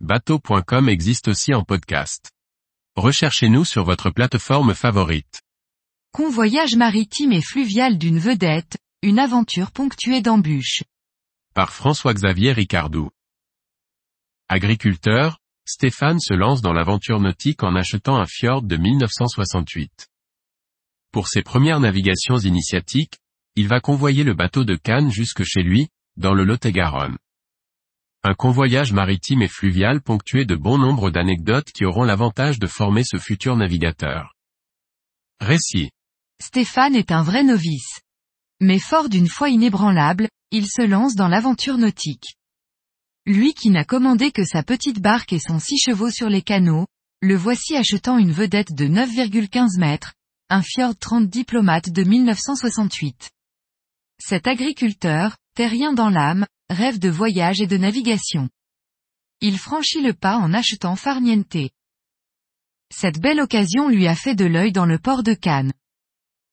bateau.com existe aussi en podcast. Recherchez-nous sur votre plateforme favorite. Convoyage maritime et fluvial d'une vedette, une aventure ponctuée d'embûches. Par François-Xavier Ricardou. Agriculteur, Stéphane se lance dans l'aventure nautique en achetant un fjord de 1968. Pour ses premières navigations initiatiques, il va convoyer le bateau de Cannes jusque chez lui, dans le Lot-et-Garonne. Un convoyage maritime et fluvial ponctué de bon nombre d'anecdotes qui auront l'avantage de former ce futur navigateur. Récit. Stéphane est un vrai novice. Mais fort d'une foi inébranlable, il se lance dans l'aventure nautique. Lui qui n'a commandé que sa petite barque et son six chevaux sur les canaux, le voici achetant une vedette de 9,15 mètres, un Fjord 30 diplomate de 1968. Cet agriculteur, terrien dans l'âme, rêve de voyage et de navigation. Il franchit le pas en achetant Farniente. Cette belle occasion lui a fait de l'œil dans le port de Cannes.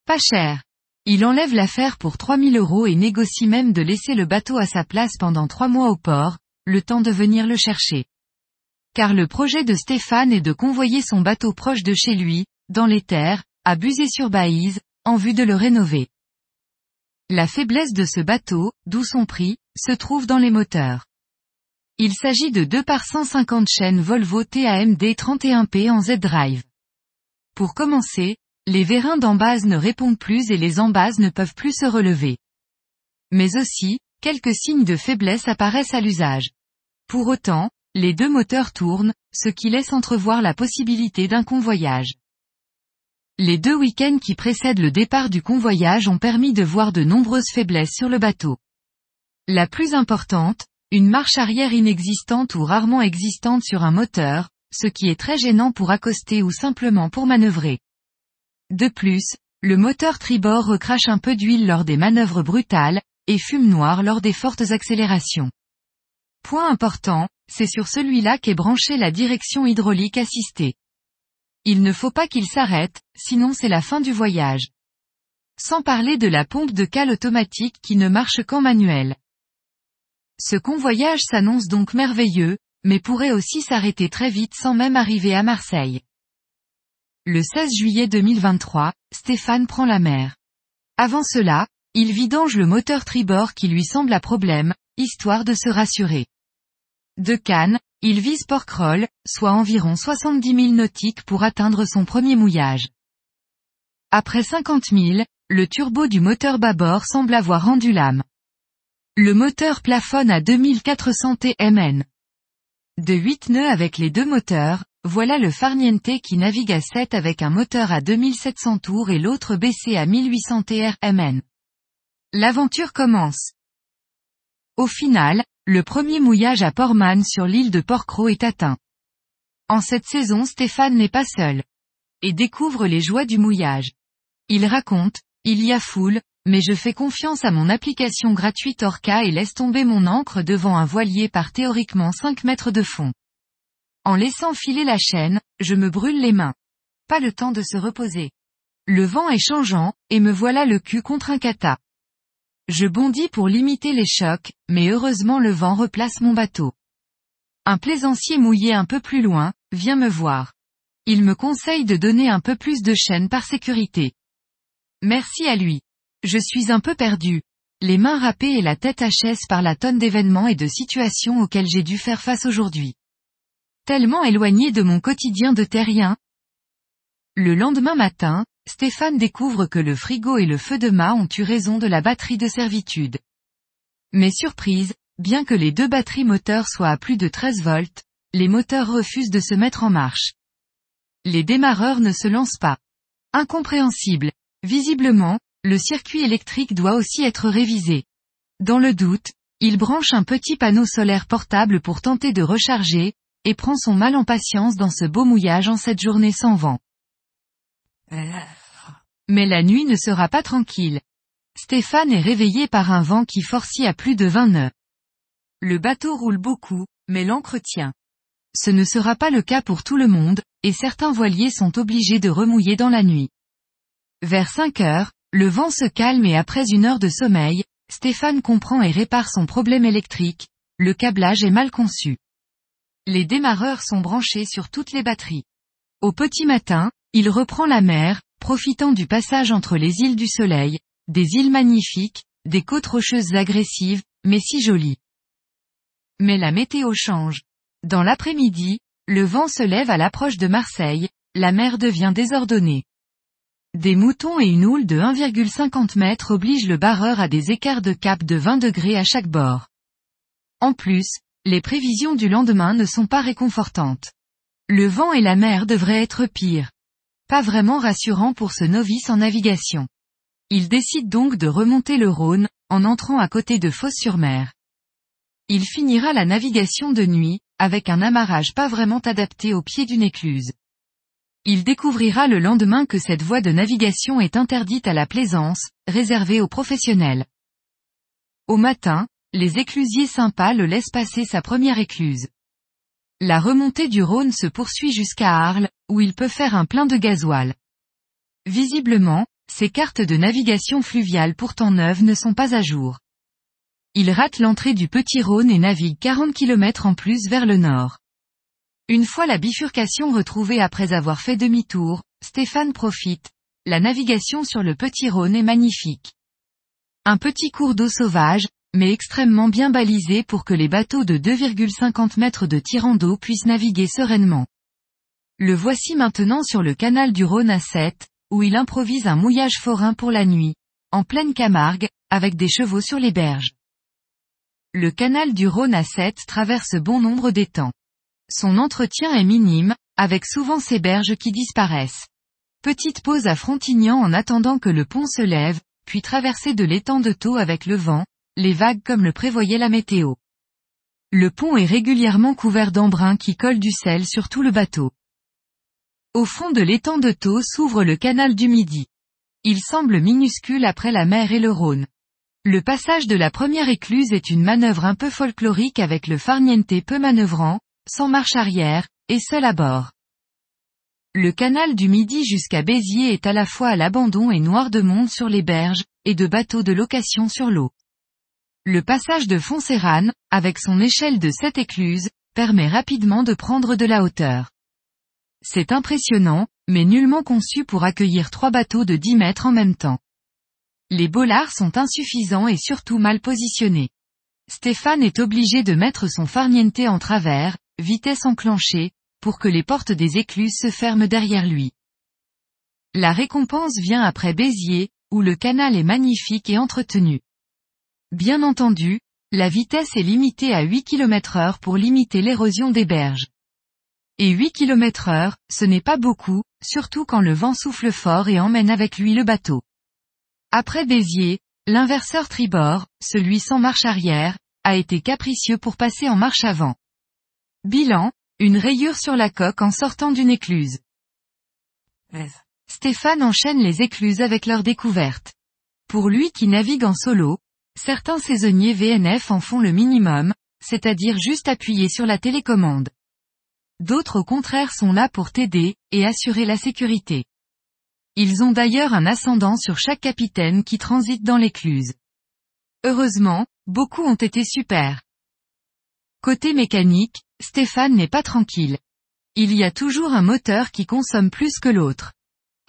Pas cher. Il enlève l'affaire pour 3000 euros et négocie même de laisser le bateau à sa place pendant trois mois au port, le temps de venir le chercher. Car le projet de Stéphane est de convoyer son bateau proche de chez lui, dans les terres, à Buzet-sur-Baïse, en vue de le rénover. La faiblesse de ce bateau, d'où son prix, se trouve dans les moteurs. Il s'agit de 2 par 150 chaînes Volvo TAMD 31P en Z-Drive. Pour commencer, les vérins d'embase ne répondent plus et les embases ne peuvent plus se relever. Mais aussi, quelques signes de faiblesse apparaissent à l'usage. Pour autant, les deux moteurs tournent, ce qui laisse entrevoir la possibilité d'un convoyage. Les deux week-ends qui précèdent le départ du convoyage ont permis de voir de nombreuses faiblesses sur le bateau. La plus importante, une marche arrière inexistante ou rarement existante sur un moteur, ce qui est très gênant pour accoster ou simplement pour manœuvrer. De plus, le moteur tribord recrache un peu d'huile lors des manœuvres brutales, et fume noir lors des fortes accélérations. Point important, c'est sur celui-là qu'est branchée la direction hydraulique assistée. Il ne faut pas qu'il s'arrête, sinon c'est la fin du voyage. Sans parler de la pompe de cale automatique qui ne marche qu'en manuel. Ce convoyage s'annonce donc merveilleux, mais pourrait aussi s'arrêter très vite sans même arriver à Marseille. Le 16 juillet 2023, Stéphane prend la mer. Avant cela, il vidange le moteur tribord qui lui semble à problème, histoire de se rassurer. De Cannes, il vise Porquerolles, soit environ 70 000 nautiques pour atteindre son premier mouillage. Après 50 000, le turbo du moteur bâbord semble avoir rendu l'âme. Le moteur plafonne à 2400 TMN. De 8 nœuds avec les deux moteurs, voilà le Farniente qui navigue à 7 avec un moteur à 2700 tours et l'autre baissé à 1800 TRMN. L'aventure commence. Au final, le premier mouillage à Portman sur l'île de Porcro est atteint. En cette saison Stéphane n'est pas seul. Et découvre les joies du mouillage. Il raconte, il y a foule, mais je fais confiance à mon application gratuite Orca et laisse tomber mon encre devant un voilier par théoriquement 5 mètres de fond. En laissant filer la chaîne, je me brûle les mains. Pas le temps de se reposer. Le vent est changeant, et me voilà le cul contre un kata. Je bondis pour limiter les chocs, mais heureusement le vent replace mon bateau. Un plaisancier mouillé un peu plus loin, vient me voir. Il me conseille de donner un peu plus de chaîne par sécurité. Merci à lui. Je suis un peu perdu. Les mains râpées et la tête HS par la tonne d'événements et de situations auxquelles j'ai dû faire face aujourd'hui. Tellement éloigné de mon quotidien de terrien. Le lendemain matin, Stéphane découvre que le frigo et le feu de mât ont eu raison de la batterie de servitude. Mais surprise, bien que les deux batteries moteurs soient à plus de 13 volts, les moteurs refusent de se mettre en marche. Les démarreurs ne se lancent pas. Incompréhensible. Visiblement, le circuit électrique doit aussi être révisé. Dans le doute, il branche un petit panneau solaire portable pour tenter de recharger, et prend son mal en patience dans ce beau mouillage en cette journée sans vent. Mais la nuit ne sera pas tranquille. Stéphane est réveillé par un vent qui forcit à plus de 20 nœuds. Le bateau roule beaucoup, mais l'ancre tient. Ce ne sera pas le cas pour tout le monde, et certains voiliers sont obligés de remouiller dans la nuit. Vers 5 heures, le vent se calme et après une heure de sommeil, Stéphane comprend et répare son problème électrique, le câblage est mal conçu. les démarreurs sont branchés sur toutes les batteries. Au petit matin, il reprend la mer, profitant du passage entre les îles du Soleil, des îles magnifiques, des côtes rocheuses agressives, mais si jolies. Mais la météo change. Dans l'après-midi, le vent se lève à l'approche de Marseille, la mer devient désordonnée. Des moutons et une houle de 1,50 m obligent le barreur à des écarts de cap de 20 degrés à chaque bord. En plus, les prévisions du lendemain ne sont pas réconfortantes. Le vent et la mer devraient être pires. Pas vraiment rassurant pour ce novice en navigation. Il décide donc de remonter le Rhône, en entrant à côté de Fos-sur-Mer. Il finira la navigation de nuit, avec un amarrage pas vraiment adapté au pied d'une écluse. Il découvrira le lendemain que cette voie de navigation est interdite à la plaisance, réservée aux professionnels. Au matin, les éclusiers sympas le laissent passer sa première écluse. La remontée du Rhône se poursuit jusqu'à Arles, où il peut faire un plein de gasoil. Visiblement, ses cartes de navigation fluviale pourtant neuves ne sont pas à jour. Il rate l'entrée du Petit Rhône et navigue 40 km en plus vers le nord. Une fois la bifurcation retrouvée après avoir fait demi-tour, Stéphane profite. La navigation sur le Petit Rhône est magnifique. Un petit cours d'eau sauvage, mais extrêmement bien balisé pour que les bateaux de 2,50 mètres de tirant d'eau puissent naviguer sereinement. Le voici maintenant sur le canal du Rhône à 7, où il improvise un mouillage forain pour la nuit, en pleine Camargue, avec des chevaux sur les berges. Le canal du Rhône à 7 traverse bon nombre d'étangs. Son entretien est minime, avec souvent ces berges qui disparaissent. Petite pause à Frontignan en attendant que le pont se lève, puis traverser de l'étang de Taux avec le vent, les vagues comme le prévoyait la météo. Le pont est régulièrement couvert d'embruns qui collent du sel sur tout le bateau. Au fond de l'étang de Taux s'ouvre le canal du Midi. Il semble minuscule après la mer et le Rhône. Le passage de la première écluse est une manœuvre un peu folklorique avec le farniente peu manœuvrant, sans marche arrière, et seul à bord. Le canal du Midi jusqu'à Béziers est à la fois à l'abandon et noir de monde sur les berges, et de bateaux de location sur l'eau. Le passage de Foncérane, avec son échelle de sept écluses, permet rapidement de prendre de la hauteur. C'est impressionnant, mais nullement conçu pour accueillir trois bateaux de 10 mètres en même temps. Les bollards sont insuffisants et surtout mal positionnés. Stéphane est obligé de mettre son farniente en travers, vitesse enclenchée, pour que les portes des écluses se ferment derrière lui. La récompense vient après Béziers, où le canal est magnifique et entretenu. Bien entendu, la vitesse est limitée à 8 km heure pour limiter l'érosion des berges. Et 8 km heure, ce n'est pas beaucoup, surtout quand le vent souffle fort et emmène avec lui le bateau. Après Béziers, l'inverseur tribord, celui sans marche arrière, a été capricieux pour passer en marche avant. Bilan, une rayure sur la coque en sortant d'une écluse. Stéphane enchaîne les écluses avec leur découverte. Pour lui qui navigue en solo, certains saisonniers VNF en font le minimum, c'est-à-dire juste appuyer sur la télécommande. D'autres au contraire sont là pour t'aider, et assurer la sécurité. Ils ont d'ailleurs un ascendant sur chaque capitaine qui transite dans l'écluse. Heureusement, beaucoup ont été super. Côté mécanique, Stéphane n'est pas tranquille. Il y a toujours un moteur qui consomme plus que l'autre.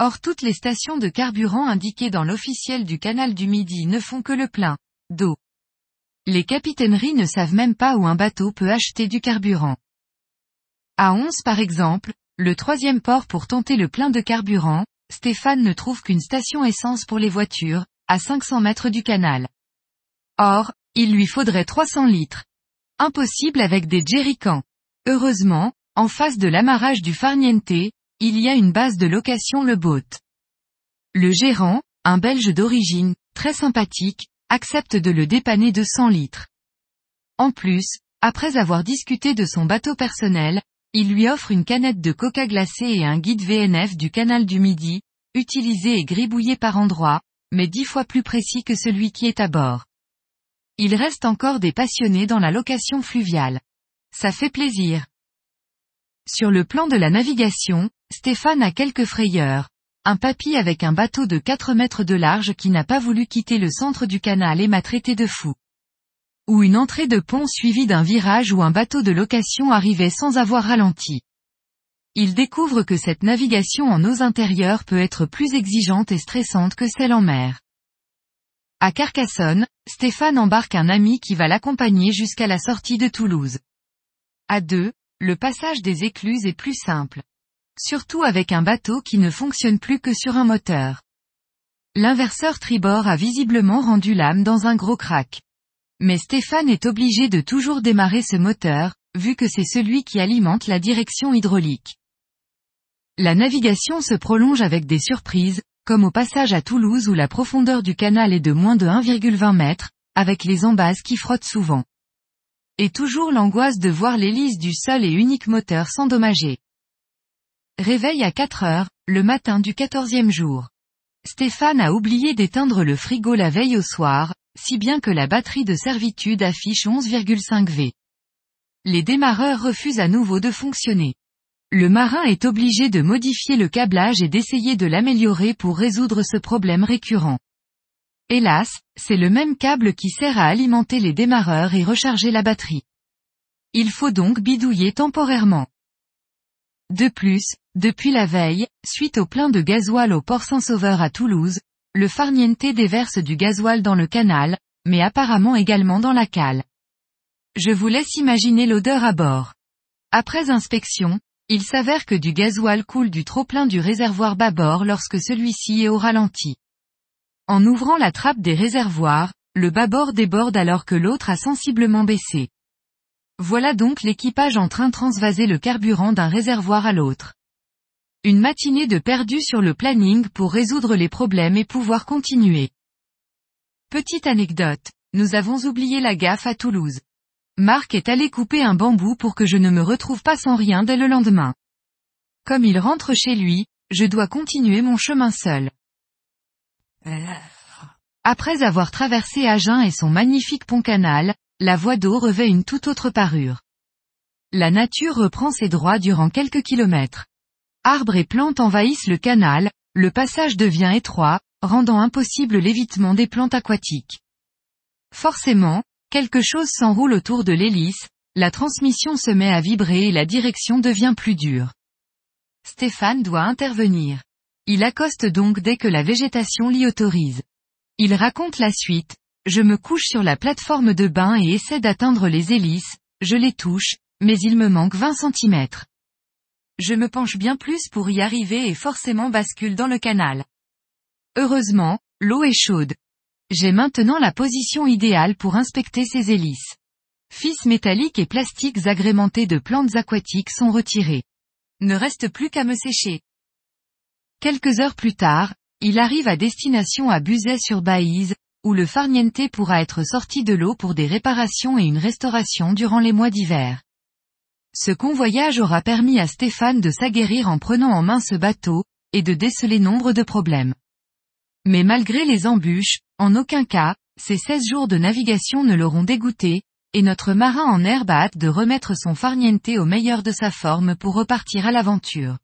Or toutes les stations de carburant indiquées dans l'officiel du canal du Midi ne font que le plein d'eau. Les capitaineries ne savent même pas où un bateau peut acheter du carburant. À 11 par exemple, le troisième port pour tenter le plein de carburant, Stéphane ne trouve qu'une station essence pour les voitures, à 500 mètres du canal. Or, il lui faudrait 300 litres. Impossible avec des jerrycans. Heureusement, en face de l'amarrage du farniente, il y a une base de location Le Boat. Le gérant, un Belge d'origine, très sympathique, accepte de le dépanner de 100 litres. En plus, après avoir discuté de son bateau personnel, il lui offre une canette de coca glacé et un guide VNF du canal du Midi, utilisé et gribouillé par endroits, mais dix fois plus précis que celui qui est à bord. Il reste encore des passionnés dans la location fluviale. Ça fait plaisir. Sur le plan de la navigation, Stéphane a quelques frayeurs. Un papy avec un bateau de 4 mètres de large qui n'a pas voulu quitter le centre du canal et m'a traité de fou. ou une entrée de pont suivie d'un virage où un bateau de location arrivait sans avoir ralenti. Il découvre que cette navigation en eaux intérieures peut être plus exigeante et stressante que celle en mer. À Carcassonne, Stéphane embarque un ami qui va l'accompagner jusqu'à la sortie de Toulouse. À deux, le passage des écluses est plus simple. Surtout avec un bateau qui ne fonctionne plus que sur un moteur. L'inverseur tribord a visiblement rendu l'âme dans un gros crack. Mais Stéphane est obligé de toujours démarrer ce moteur, vu que c'est celui qui alimente la direction hydraulique. La navigation se prolonge avec des surprises, comme au passage à Toulouse où la profondeur du canal est de moins de 1,20 mètres, avec les embases qui frottent souvent. Et toujours l'angoisse de voir l'hélice du seul et unique moteur s'endommager. Réveil à 4 heures, le matin du quatorzième jour. Stéphane a oublié d'éteindre le frigo la veille au soir, si bien que la batterie de servitude affiche 11,5 V. Les démarreurs refusent à nouveau de fonctionner. Le marin est obligé de modifier le câblage et d'essayer de l'améliorer pour résoudre ce problème récurrent. Hélas, c'est le même câble qui sert à alimenter les démarreurs et recharger la batterie. Il faut donc bidouiller temporairement. De plus, depuis la veille, suite au plein de gasoil au port Saint-Sauveur à Toulouse, le farniente déverse du gasoil dans le canal, mais apparemment également dans la cale. Je vous laisse imaginer l'odeur à bord. Après inspection, il s'avère que du gasoil coule du trop-plein du réservoir bâbord lorsque celui-ci est au ralenti. En ouvrant la trappe des réservoirs, le bâbord déborde alors que l'autre a sensiblement baissé. Voilà donc l'équipage en train de transvaser le carburant d'un réservoir à l'autre. Une matinée de perdu sur le planning pour résoudre les problèmes et pouvoir continuer. Petite anecdote, nous avons oublié la gaffe à Toulouse. Marc est allé couper un bambou pour que je ne me retrouve pas sans rien dès le lendemain. Comme il rentre chez lui, je dois continuer mon chemin seul. Après avoir traversé Agen et son magnifique pont-canal, la voie d'eau revêt une toute autre parure. La nature reprend ses droits durant quelques kilomètres. Arbres et plantes envahissent le canal, le passage devient étroit, rendant impossible l'évitement des plantes aquatiques. Forcément, Quelque chose s'enroule autour de l'hélice, la transmission se met à vibrer et la direction devient plus dure. Stéphane doit intervenir. Il accoste donc dès que la végétation l'y autorise. Il raconte la suite, je me couche sur la plateforme de bain et essaie d'atteindre les hélices, je les touche, mais il me manque 20 cm. Je me penche bien plus pour y arriver et forcément bascule dans le canal. Heureusement, l'eau est chaude. J'ai maintenant la position idéale pour inspecter ces hélices. Fils métalliques et plastiques agrémentés de plantes aquatiques sont retirés. Ne reste plus qu'à me sécher. Quelques heures plus tard, il arrive à destination à Buzet-sur-Baïse, où le farniente pourra être sorti de l'eau pour des réparations et une restauration durant les mois d'hiver. Ce convoyage aura permis à Stéphane de s'aguerrir en prenant en main ce bateau, et de déceler nombre de problèmes. Mais malgré les embûches, en aucun cas, ces 16 jours de navigation ne l'auront dégoûté, et notre marin en herbe a hâte de remettre son farniente au meilleur de sa forme pour repartir à l'aventure.